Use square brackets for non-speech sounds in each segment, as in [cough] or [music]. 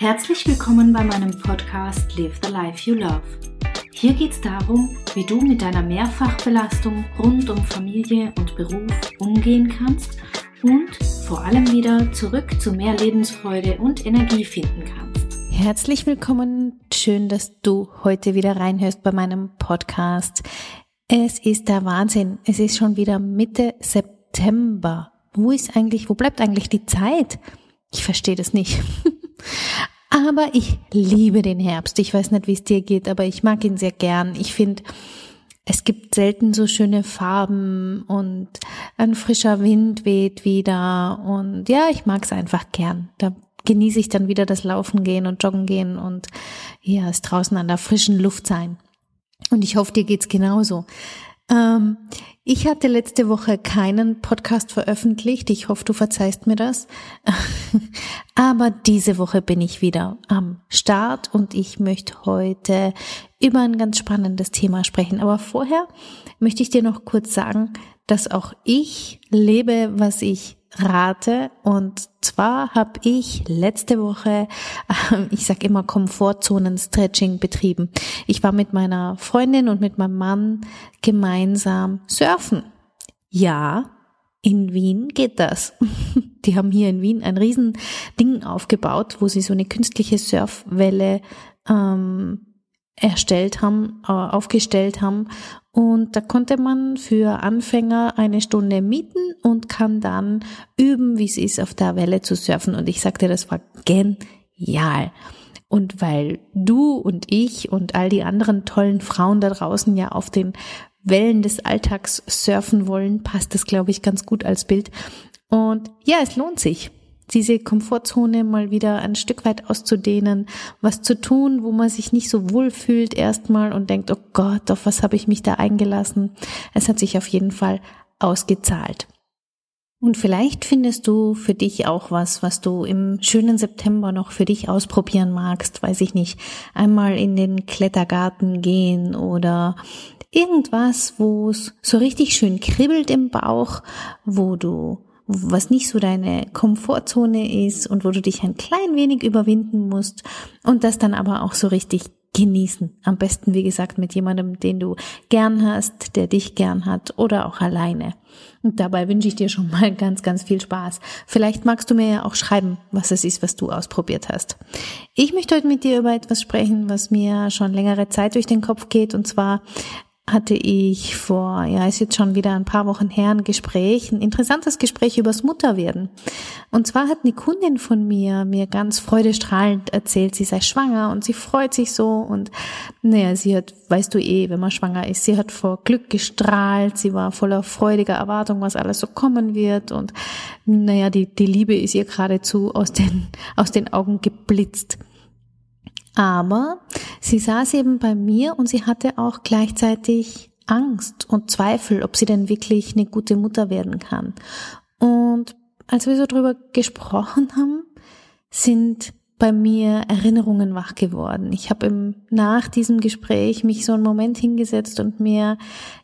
Herzlich willkommen bei meinem Podcast Live the Life You Love. Hier geht es darum, wie du mit deiner Mehrfachbelastung rund um Familie und Beruf umgehen kannst und vor allem wieder zurück zu mehr Lebensfreude und Energie finden kannst. Herzlich willkommen, schön, dass du heute wieder reinhörst bei meinem Podcast. Es ist der Wahnsinn, es ist schon wieder Mitte September. Wo ist eigentlich, wo bleibt eigentlich die Zeit? Ich verstehe das nicht. [laughs] Aber ich liebe den Herbst. Ich weiß nicht, wie es dir geht, aber ich mag ihn sehr gern. Ich finde, es gibt selten so schöne Farben und ein frischer Wind weht wieder und ja, ich mag es einfach gern. Da genieße ich dann wieder das Laufen gehen und Joggen gehen und ja, es draußen an der frischen Luft sein. Und ich hoffe, dir geht's genauso. Ähm, ich hatte letzte Woche keinen Podcast veröffentlicht. Ich hoffe, du verzeihst mir das. [laughs] Aber diese Woche bin ich wieder am Start und ich möchte heute über ein ganz spannendes Thema sprechen. Aber vorher möchte ich dir noch kurz sagen, dass auch ich lebe, was ich rate. Und zwar habe ich letzte Woche, äh, ich sag immer Komfortzonen-Stretching betrieben. Ich war mit meiner Freundin und mit meinem Mann gemeinsam surfen. Ja, in Wien geht das. [laughs] Die haben hier in Wien ein riesen Ding aufgebaut, wo sie so eine künstliche Surfwelle ähm, erstellt haben, äh, aufgestellt haben. Und da konnte man für Anfänger eine Stunde mieten und kann dann üben, wie es ist, auf der Welle zu surfen. Und ich sagte, das war genial. Und weil du und ich und all die anderen tollen Frauen da draußen ja auf den Wellen des Alltags surfen wollen, passt das, glaube ich, ganz gut als Bild. Und ja, es lohnt sich diese Komfortzone mal wieder ein Stück weit auszudehnen, was zu tun, wo man sich nicht so wohl fühlt erstmal und denkt, oh Gott, auf was habe ich mich da eingelassen. Es hat sich auf jeden Fall ausgezahlt. Und vielleicht findest du für dich auch was, was du im schönen September noch für dich ausprobieren magst, weiß ich nicht, einmal in den Klettergarten gehen oder irgendwas, wo es so richtig schön kribbelt im Bauch, wo du was nicht so deine Komfortzone ist und wo du dich ein klein wenig überwinden musst und das dann aber auch so richtig genießen. Am besten, wie gesagt, mit jemandem, den du gern hast, der dich gern hat oder auch alleine. Und dabei wünsche ich dir schon mal [laughs] ganz, ganz viel Spaß. Vielleicht magst du mir ja auch schreiben, was es ist, was du ausprobiert hast. Ich möchte heute mit dir über etwas sprechen, was mir schon längere Zeit durch den Kopf geht, und zwar hatte ich vor, ja, ist jetzt schon wieder ein paar Wochen her, ein Gespräch, ein interessantes Gespräch übers Mutterwerden. Und zwar hat eine Kundin von mir mir ganz freudestrahlend erzählt, sie sei schwanger und sie freut sich so und, naja, sie hat, weißt du eh, wenn man schwanger ist, sie hat vor Glück gestrahlt, sie war voller freudiger Erwartung, was alles so kommen wird und, naja, die, die Liebe ist ihr geradezu aus den, aus den Augen geblitzt. Aber sie saß eben bei mir und sie hatte auch gleichzeitig Angst und Zweifel, ob sie denn wirklich eine gute Mutter werden kann. Und als wir so drüber gesprochen haben, sind bei mir Erinnerungen wach geworden. Ich habe nach diesem Gespräch mich so einen Moment hingesetzt und mir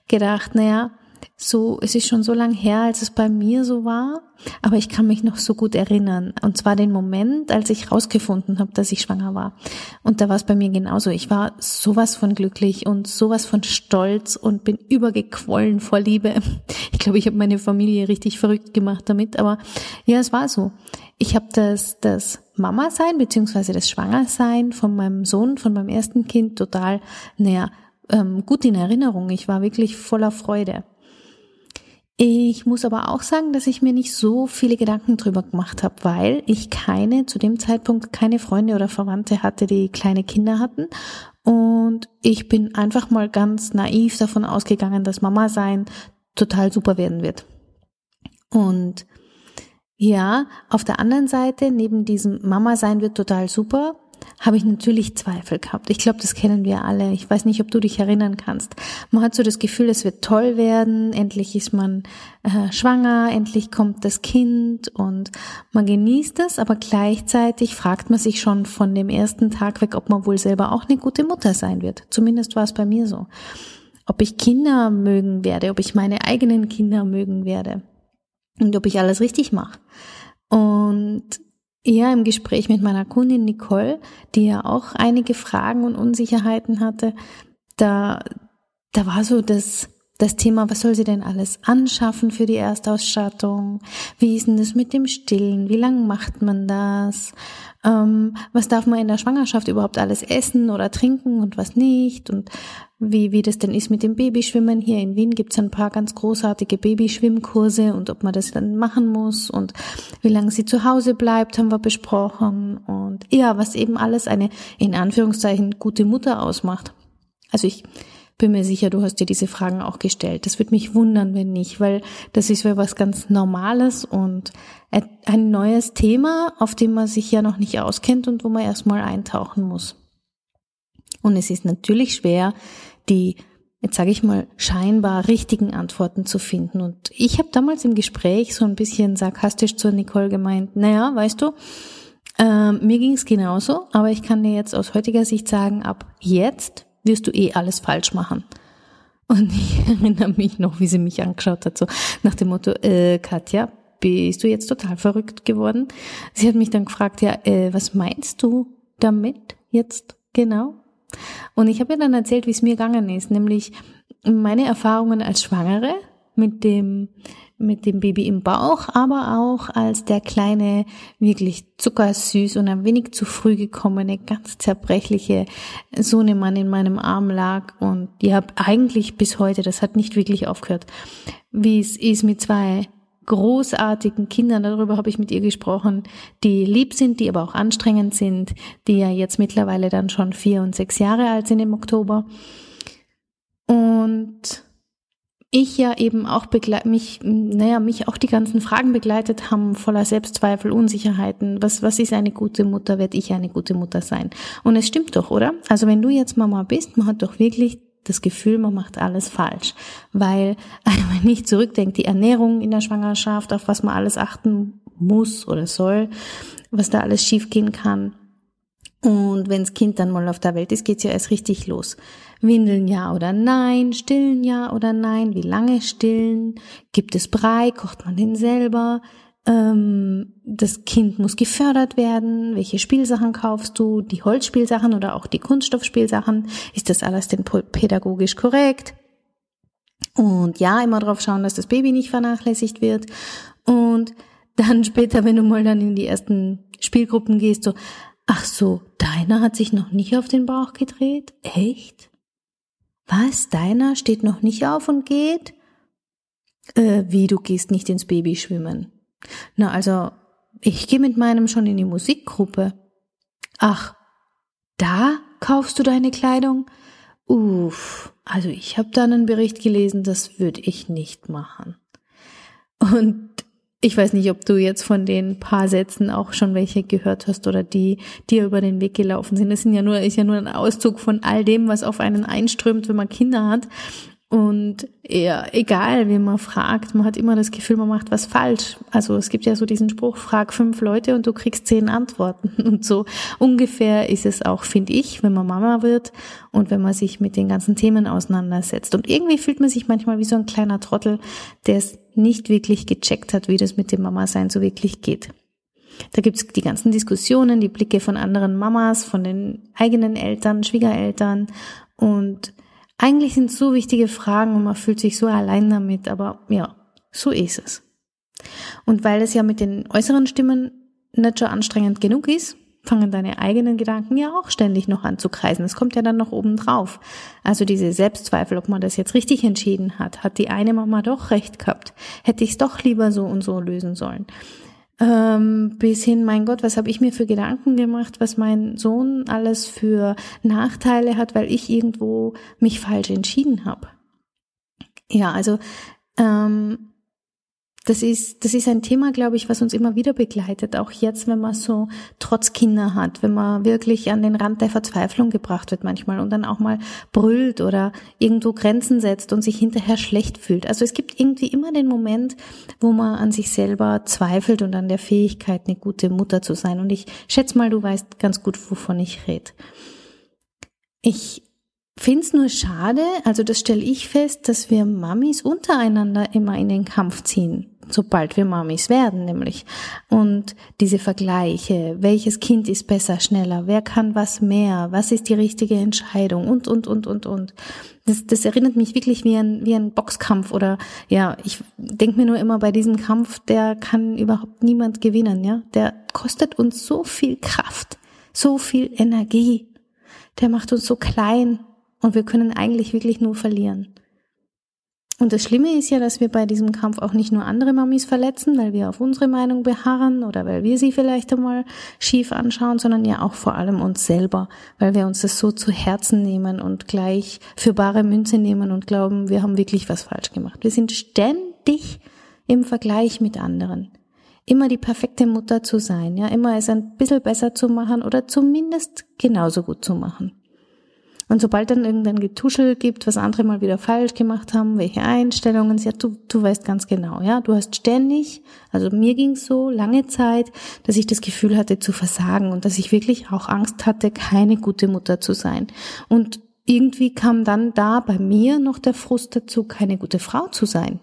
gedacht, naja, so, es ist schon so lang her, als es bei mir so war, aber ich kann mich noch so gut erinnern. Und zwar den Moment, als ich rausgefunden habe, dass ich schwanger war. Und da war es bei mir genauso. Ich war sowas von glücklich und sowas von stolz und bin übergequollen vor Liebe. [laughs] Ich glaube, ich habe meine Familie richtig verrückt gemacht damit, aber ja, es war so. Ich habe das, das Mama-Sein beziehungsweise das Schwangersein von meinem Sohn, von meinem ersten Kind total, naja, ähm, gut in Erinnerung. Ich war wirklich voller Freude. Ich muss aber auch sagen, dass ich mir nicht so viele Gedanken drüber gemacht habe, weil ich keine, zu dem Zeitpunkt keine Freunde oder Verwandte hatte, die kleine Kinder hatten. Und ich bin einfach mal ganz naiv davon ausgegangen, dass Mama sein total super werden wird. Und ja, auf der anderen Seite, neben diesem Mama sein wird total super, habe ich natürlich Zweifel gehabt. Ich glaube, das kennen wir alle. Ich weiß nicht, ob du dich erinnern kannst. Man hat so das Gefühl, es wird toll werden, endlich ist man äh, schwanger, endlich kommt das Kind und man genießt es, aber gleichzeitig fragt man sich schon von dem ersten Tag weg, ob man wohl selber auch eine gute Mutter sein wird. Zumindest war es bei mir so. Ob ich Kinder mögen werde, ob ich meine eigenen Kinder mögen werde und ob ich alles richtig mache. Und eher im Gespräch mit meiner Kundin Nicole, die ja auch einige Fragen und Unsicherheiten hatte, da, da war so das, das Thema, was soll sie denn alles anschaffen für die Erstausstattung? Wie ist denn das mit dem Stillen? Wie lange macht man das? Ähm, was darf man in der Schwangerschaft überhaupt alles essen oder trinken und was nicht? Und wie, wie das denn ist mit dem Babyschwimmen. Hier in Wien gibt's ein paar ganz großartige Babyschwimmkurse und ob man das dann machen muss und wie lange sie zu Hause bleibt, haben wir besprochen. Und ja, was eben alles eine in Anführungszeichen gute Mutter ausmacht. Also ich bin mir sicher, du hast dir diese Fragen auch gestellt. Das würde mich wundern, wenn nicht, weil das ist ja was ganz Normales und ein neues Thema, auf dem man sich ja noch nicht auskennt und wo man erstmal eintauchen muss. Und es ist natürlich schwer, die, jetzt sage ich mal, scheinbar richtigen Antworten zu finden. Und ich habe damals im Gespräch so ein bisschen sarkastisch zur Nicole gemeint, naja, weißt du, äh, mir ging es genauso, aber ich kann dir jetzt aus heutiger Sicht sagen, ab jetzt wirst du eh alles falsch machen. Und ich [laughs] erinnere mich noch, wie sie mich angeschaut hat, so nach dem Motto, äh, Katja, bist du jetzt total verrückt geworden? Sie hat mich dann gefragt, ja, äh, was meinst du damit jetzt genau? Und ich habe ihr dann erzählt, wie es mir gegangen ist, nämlich meine Erfahrungen als Schwangere mit dem mit dem Baby im Bauch, aber auch als der kleine, wirklich zuckersüß und ein wenig zu früh gekommene, ganz zerbrechliche Sohnemann in meinem Arm lag und ja, eigentlich bis heute, das hat nicht wirklich aufgehört, wie es ist mit zwei großartigen Kindern, darüber habe ich mit ihr gesprochen, die lieb sind, die aber auch anstrengend sind, die ja jetzt mittlerweile dann schon vier und sechs Jahre alt sind im Oktober. Und ich ja eben auch mich, naja, mich auch die ganzen Fragen begleitet haben, voller Selbstzweifel, Unsicherheiten. Was, was ist eine gute Mutter? Werde ich eine gute Mutter sein? Und es stimmt doch, oder? Also wenn du jetzt Mama bist, man hat doch wirklich das Gefühl, man macht alles falsch. Weil, [laughs] wenn ich zurückdenke, die Ernährung in der Schwangerschaft, auf was man alles achten muss oder soll, was da alles schiefgehen kann. Und wenns Kind dann mal auf der Welt ist, geht's ja erst richtig los. Windeln ja oder nein, stillen ja oder nein, wie lange stillen, gibt es Brei, kocht man den selber, ähm, das Kind muss gefördert werden, welche Spielsachen kaufst du, die Holzspielsachen oder auch die Kunststoffspielsachen, ist das alles denn pädagogisch korrekt? Und ja, immer darauf schauen, dass das Baby nicht vernachlässigt wird. Und dann [laughs] später, wenn du mal dann in die ersten Spielgruppen gehst, so, ach so, deiner hat sich noch nicht auf den Bauch gedreht? Echt? Was? Deiner steht noch nicht auf und geht? Äh, wie, du gehst nicht ins Babyschwimmen? Na, also, ich gehe mit meinem schon in die Musikgruppe. Ach, da kaufst du deine Kleidung? Uff, also ich habe da einen Bericht gelesen, das würde ich nicht machen. Und ich weiß nicht, ob du jetzt von den paar Sätzen auch schon welche gehört hast oder die dir über den Weg gelaufen sind. Das sind ja nur, ist ja nur ein Auszug von all dem, was auf einen einströmt, wenn man Kinder hat. Und ja, egal, wie man fragt, man hat immer das Gefühl, man macht was falsch. Also es gibt ja so diesen Spruch, frag fünf Leute und du kriegst zehn Antworten. [laughs] Und so ungefähr ist es auch, finde ich, wenn man Mama wird und wenn man sich mit den ganzen Themen auseinandersetzt. Und irgendwie fühlt man sich manchmal wie so ein kleiner Trottel, der es nicht wirklich gecheckt hat, wie das mit dem Mama-Sein so wirklich geht. Da gibt's die ganzen Diskussionen, die Blicke von anderen Mamas, von den eigenen Eltern, Schwiegereltern und eigentlich sind so wichtige Fragen und man fühlt sich so allein damit, aber ja, so ist es. Und weil es ja mit den äußeren Stimmen nicht schon anstrengend genug ist, fangen deine eigenen Gedanken ja auch ständig noch an zu kreisen. Es kommt ja dann noch oben drauf. Also diese Selbstzweifel, ob man das jetzt richtig entschieden hat. Hat die eine Mama doch recht gehabt? Hätte ich es doch lieber so und so lösen sollen? Ähm, bis hin, mein Gott, was habe ich mir für Gedanken gemacht, was mein Sohn alles für Nachteile hat, weil ich irgendwo mich falsch entschieden habe. Ja, also ähm, das ist, das ist ein Thema, glaube ich, was uns immer wieder begleitet. Auch jetzt, wenn man so trotz Kinder hat, wenn man wirklich an den Rand der Verzweiflung gebracht wird manchmal und dann auch mal brüllt oder irgendwo Grenzen setzt und sich hinterher schlecht fühlt. Also es gibt irgendwie immer den Moment, wo man an sich selber zweifelt und an der Fähigkeit, eine gute Mutter zu sein. Und ich schätze mal, du weißt ganz gut, wovon ich rede. Ich finde es nur schade, also das stelle ich fest, dass wir Mamis untereinander immer in den Kampf ziehen sobald wir Mamis werden, nämlich. Und diese Vergleiche, welches Kind ist besser, schneller, wer kann was mehr, was ist die richtige Entscheidung und, und, und, und, und. Das, das erinnert mich wirklich wie ein, wie ein Boxkampf oder, ja, ich denke mir nur immer bei diesem Kampf, der kann überhaupt niemand gewinnen, ja. Der kostet uns so viel Kraft, so viel Energie. Der macht uns so klein und wir können eigentlich wirklich nur verlieren. Und das Schlimme ist ja, dass wir bei diesem Kampf auch nicht nur andere Mamis verletzen, weil wir auf unsere Meinung beharren oder weil wir sie vielleicht einmal schief anschauen, sondern ja auch vor allem uns selber, weil wir uns das so zu Herzen nehmen und gleich für bare Münze nehmen und glauben, wir haben wirklich was falsch gemacht. Wir sind ständig im Vergleich mit anderen. Immer die perfekte Mutter zu sein, ja, immer es ein bisschen besser zu machen oder zumindest genauso gut zu machen. Und sobald dann irgendein Getuschel gibt, was andere mal wieder falsch gemacht haben, welche Einstellungen, ja, du, du weißt ganz genau, ja, du hast ständig, also mir ging es so lange Zeit, dass ich das Gefühl hatte zu versagen und dass ich wirklich auch Angst hatte, keine gute Mutter zu sein. Und irgendwie kam dann da bei mir noch der Frust dazu, keine gute Frau zu sein.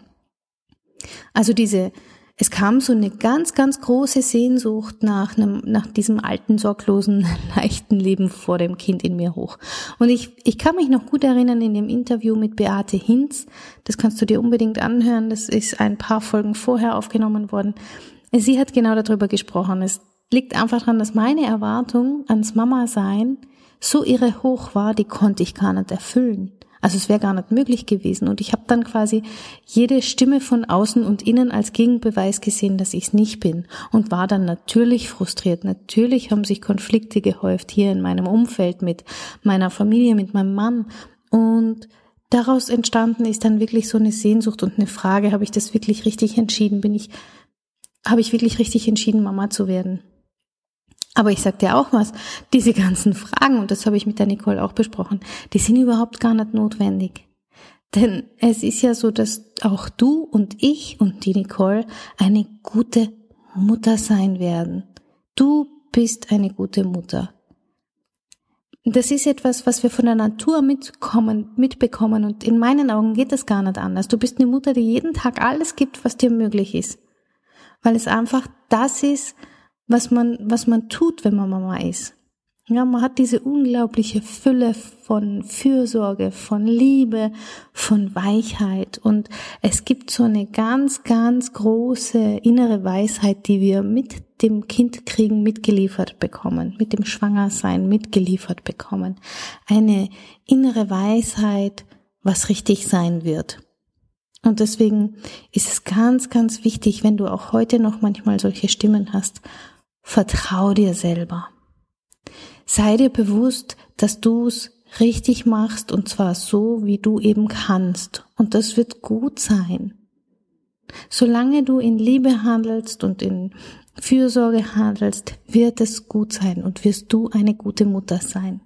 Also diese es kam so eine ganz, ganz große Sehnsucht nach einem, nach diesem alten, sorglosen, [laughs] leichten Leben vor dem Kind in mir hoch. Und ich, ich kann mich noch gut erinnern in dem Interview mit Beate Hinz. Das kannst du dir unbedingt anhören. Das ist ein paar Folgen vorher aufgenommen worden. Sie hat genau darüber gesprochen. Es liegt einfach daran, dass meine Erwartung ans Mama sein so irre hoch war, die konnte ich gar nicht erfüllen. Also es wäre gar nicht möglich gewesen. Und ich habe dann quasi jede Stimme von außen und innen als Gegenbeweis gesehen, dass ich es nicht bin. Und war dann natürlich frustriert. Natürlich haben sich Konflikte gehäuft hier in meinem Umfeld mit meiner Familie, mit meinem Mann. Und daraus entstanden ist dann wirklich so eine Sehnsucht und eine Frage, habe ich das wirklich richtig entschieden? Bin ich, habe ich wirklich richtig entschieden, Mama zu werden? Aber ich sag dir auch was, diese ganzen Fragen, und das habe ich mit der Nicole auch besprochen, die sind überhaupt gar nicht notwendig. Denn es ist ja so, dass auch du und ich und die Nicole eine gute Mutter sein werden. Du bist eine gute Mutter. Das ist etwas, was wir von der Natur mitkommen, mitbekommen und in meinen Augen geht das gar nicht anders. Du bist eine Mutter, die jeden Tag alles gibt, was dir möglich ist. Weil es einfach das ist, was man, was man tut, wenn man Mama ist. Ja, man hat diese unglaubliche Fülle von Fürsorge, von Liebe, von Weichheit und es gibt so eine ganz, ganz große innere Weisheit, die wir mit dem Kindkriegen mitgeliefert bekommen, mit dem Schwangersein mitgeliefert bekommen. Eine innere Weisheit, was richtig sein wird. Und deswegen ist es ganz, ganz wichtig, wenn du auch heute noch manchmal solche Stimmen hast, Vertrau dir selber. Sei dir bewusst, dass du es richtig machst und zwar so, wie du eben kannst. Und das wird gut sein. Solange du in Liebe handelst und in Fürsorge handelst, wird es gut sein und wirst du eine gute Mutter sein.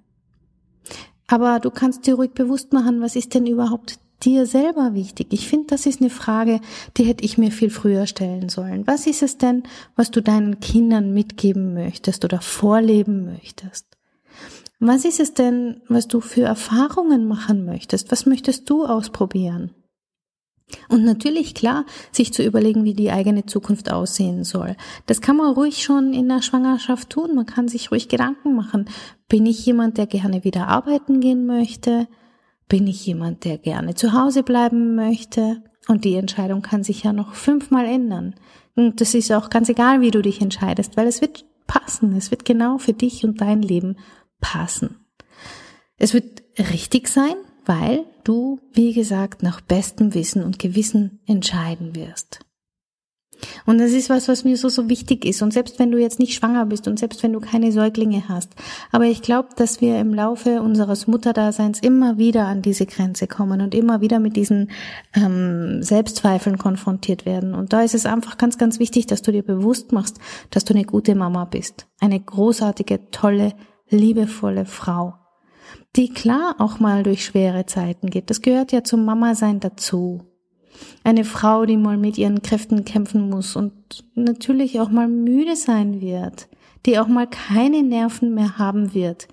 Aber du kannst dir ruhig bewusst machen, was ist denn überhaupt dir selber wichtig? Ich finde, das ist eine Frage, die hätte ich mir viel früher stellen sollen. Was ist es denn, was du deinen Kindern mitgeben möchtest oder vorleben möchtest? Was ist es denn, was du für Erfahrungen machen möchtest? Was möchtest du ausprobieren? Und natürlich klar, sich zu überlegen, wie die eigene Zukunft aussehen soll. Das kann man ruhig schon in der Schwangerschaft tun. Man kann sich ruhig Gedanken machen. Bin ich jemand, der gerne wieder arbeiten gehen möchte? Bin ich jemand, der gerne zu Hause bleiben möchte? Und die Entscheidung kann sich ja noch fünfmal ändern. Und das ist auch ganz egal, wie du dich entscheidest, weil es wird passen. Es wird genau für dich und dein Leben passen. Es wird richtig sein, weil du, wie gesagt, nach bestem Wissen und Gewissen entscheiden wirst. Und das ist was, was mir so, so wichtig ist. Und selbst wenn du jetzt nicht schwanger bist und selbst wenn du keine Säuglinge hast. Aber ich glaube, dass wir im Laufe unseres Mutterdaseins immer wieder an diese Grenze kommen und immer wieder mit diesen ähm, Selbstzweifeln konfrontiert werden. Und da ist es einfach ganz, ganz wichtig, dass du dir bewusst machst, dass du eine gute Mama bist. Eine großartige, tolle, liebevolle Frau. Die klar auch mal durch schwere Zeiten geht. Das gehört ja zum Mama-Sein dazu eine Frau, die mal mit ihren Kräften kämpfen muss und natürlich auch mal müde sein wird, die auch mal keine Nerven mehr haben wird.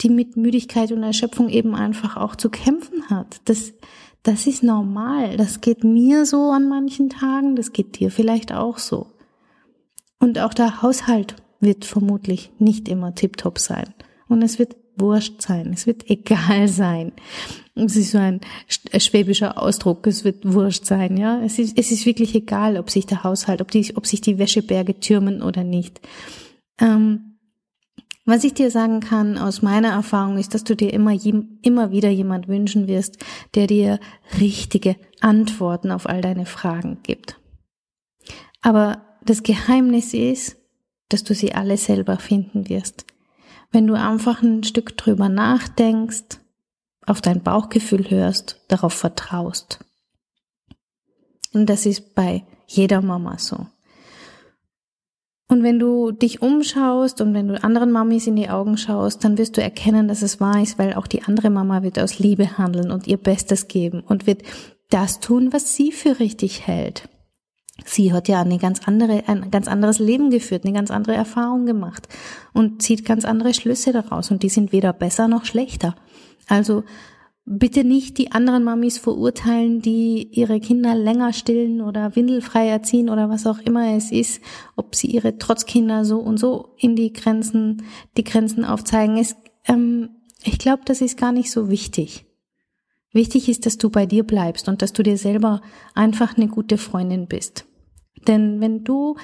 die mit Müdigkeit und Erschöpfung eben einfach auch zu kämpfen hat. Das, das ist normal. Das geht mir so an manchen Tagen, das geht dir vielleicht auch so. Und auch der Haushalt wird vermutlich nicht immer tiptop sein. Und es wird wurscht sein, es wird egal [laughs] sein. Es ist so ein schwäbischer Ausdruck, es wird wurscht sein, ja. Es ist, es ist wirklich egal, ob sich der Haushalt, ob, die, ob sich die Wäscheberge türmen oder nicht. Ähm, was ich dir sagen kann aus meiner Erfahrung ist, dass du dir immer, immer wieder jemand wünschen wirst, der dir richtige Antworten auf all deine Fragen gibt. Aber das Geheimnis ist, dass du sie alle selber finden wirst. Wenn du einfach ein Stück drüber nachdenkst, auf dein Bauchgefühl hörst, darauf vertraust. Und das ist bei jeder Mama so. Und wenn du dich umschaust und wenn du anderen Mamis in die Augen schaust, dann wirst du erkennen, dass es wahr ist, weil auch die andere Mama wird aus Liebe handeln und ihr Bestes geben und wird das tun, was sie für richtig hält. Sie hat ja eine ganz andere, ein ganz anderes Leben geführt, eine ganz andere Erfahrung gemacht und zieht ganz andere Schlüsse daraus und die sind weder besser noch schlechter. Also bitte nicht die anderen Mamis verurteilen, die ihre Kinder länger stillen oder windelfrei erziehen oder was auch immer es ist, ob sie ihre Trotzkinder so und so in die Grenzen, die Grenzen aufzeigen. Es, ähm, ich glaube, das ist gar nicht so wichtig. Wichtig ist, dass du bei dir bleibst und dass du dir selber einfach eine gute Freundin bist. Denn wenn du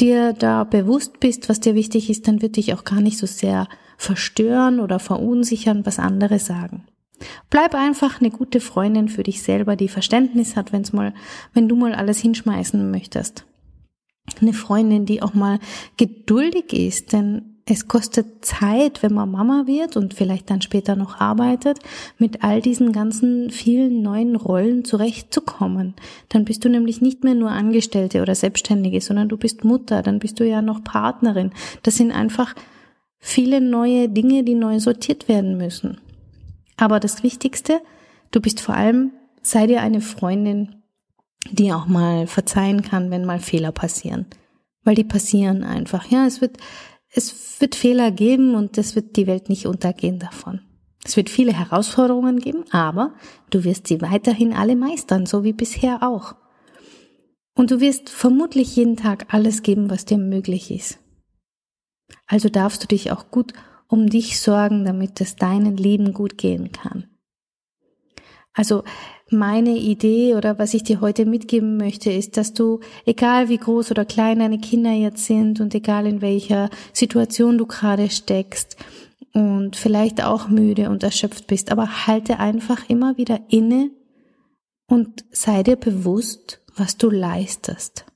dir da bewusst bist, was dir wichtig ist, dann wird dich auch gar nicht so sehr verstören oder verunsichern, was andere sagen. Bleib einfach eine gute Freundin für dich selber, die Verständnis hat, wenn's mal, wenn du mal alles hinschmeißen möchtest. Eine Freundin, die auch mal geduldig ist, denn es kostet Zeit, wenn man Mama wird und vielleicht dann später noch arbeitet, mit all diesen ganzen vielen neuen Rollen zurechtzukommen. Dann bist du nämlich nicht mehr nur Angestellte oder Selbstständige, sondern du bist Mutter, dann bist du ja noch Partnerin. Das sind einfach viele neue Dinge, die neu sortiert werden müssen. Aber das Wichtigste, du bist vor allem, sei dir eine Freundin, die auch mal verzeihen kann, wenn mal Fehler passieren. Weil die passieren einfach. Ja, es wird, es wird Fehler geben und es wird die Welt nicht untergehen davon. Es wird viele Herausforderungen geben, aber du wirst sie weiterhin alle meistern, so wie bisher auch. Und du wirst vermutlich jeden Tag alles geben, was dir möglich ist. Also darfst du dich auch gut um dich sorgen, damit es deinem Leben gut gehen kann. Also meine Idee oder was ich dir heute mitgeben möchte, ist, dass du, egal wie groß oder klein deine Kinder jetzt sind und egal in welcher Situation du gerade steckst und vielleicht auch müde und erschöpft bist, aber halte einfach immer wieder inne und sei dir bewusst, was du leistest.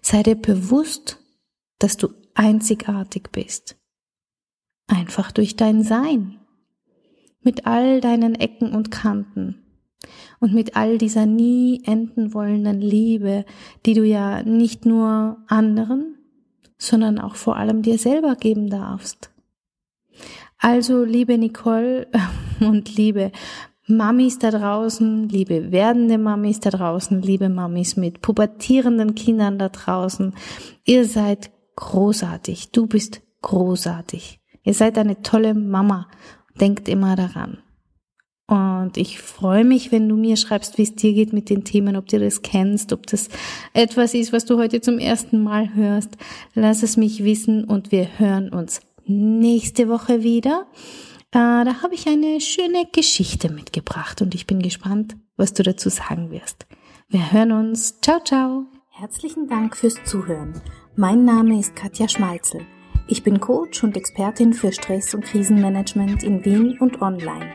Sei dir bewusst, dass du einzigartig bist. Einfach durch dein Sein. Mit all deinen Ecken und Kanten. Und mit all dieser nie enden wollenden Liebe, die du ja nicht nur anderen, sondern auch vor allem dir selber geben darfst. Also, liebe Nicole [laughs] und liebe Mamis da draußen, liebe werdende Mamis da draußen, liebe Mamis mit pubertierenden Kindern da draußen, ihr seid großartig. Du bist großartig. Ihr seid eine tolle Mama. Denkt immer daran. Und ich freue mich, wenn du mir schreibst, wie es dir geht mit den Themen, ob du das kennst, ob das etwas ist, was du heute zum ersten Mal hörst. Lass es mich wissen und wir hören uns nächste Woche wieder. Äh, da habe ich eine schöne Geschichte mitgebracht und ich bin gespannt, was du dazu sagen wirst. Wir hören uns. Ciao, ciao. Herzlichen Dank fürs Zuhören. Mein Name ist Katja Schmalzel. Ich bin Coach und Expertin für Stress- und Krisenmanagement in Wien und online.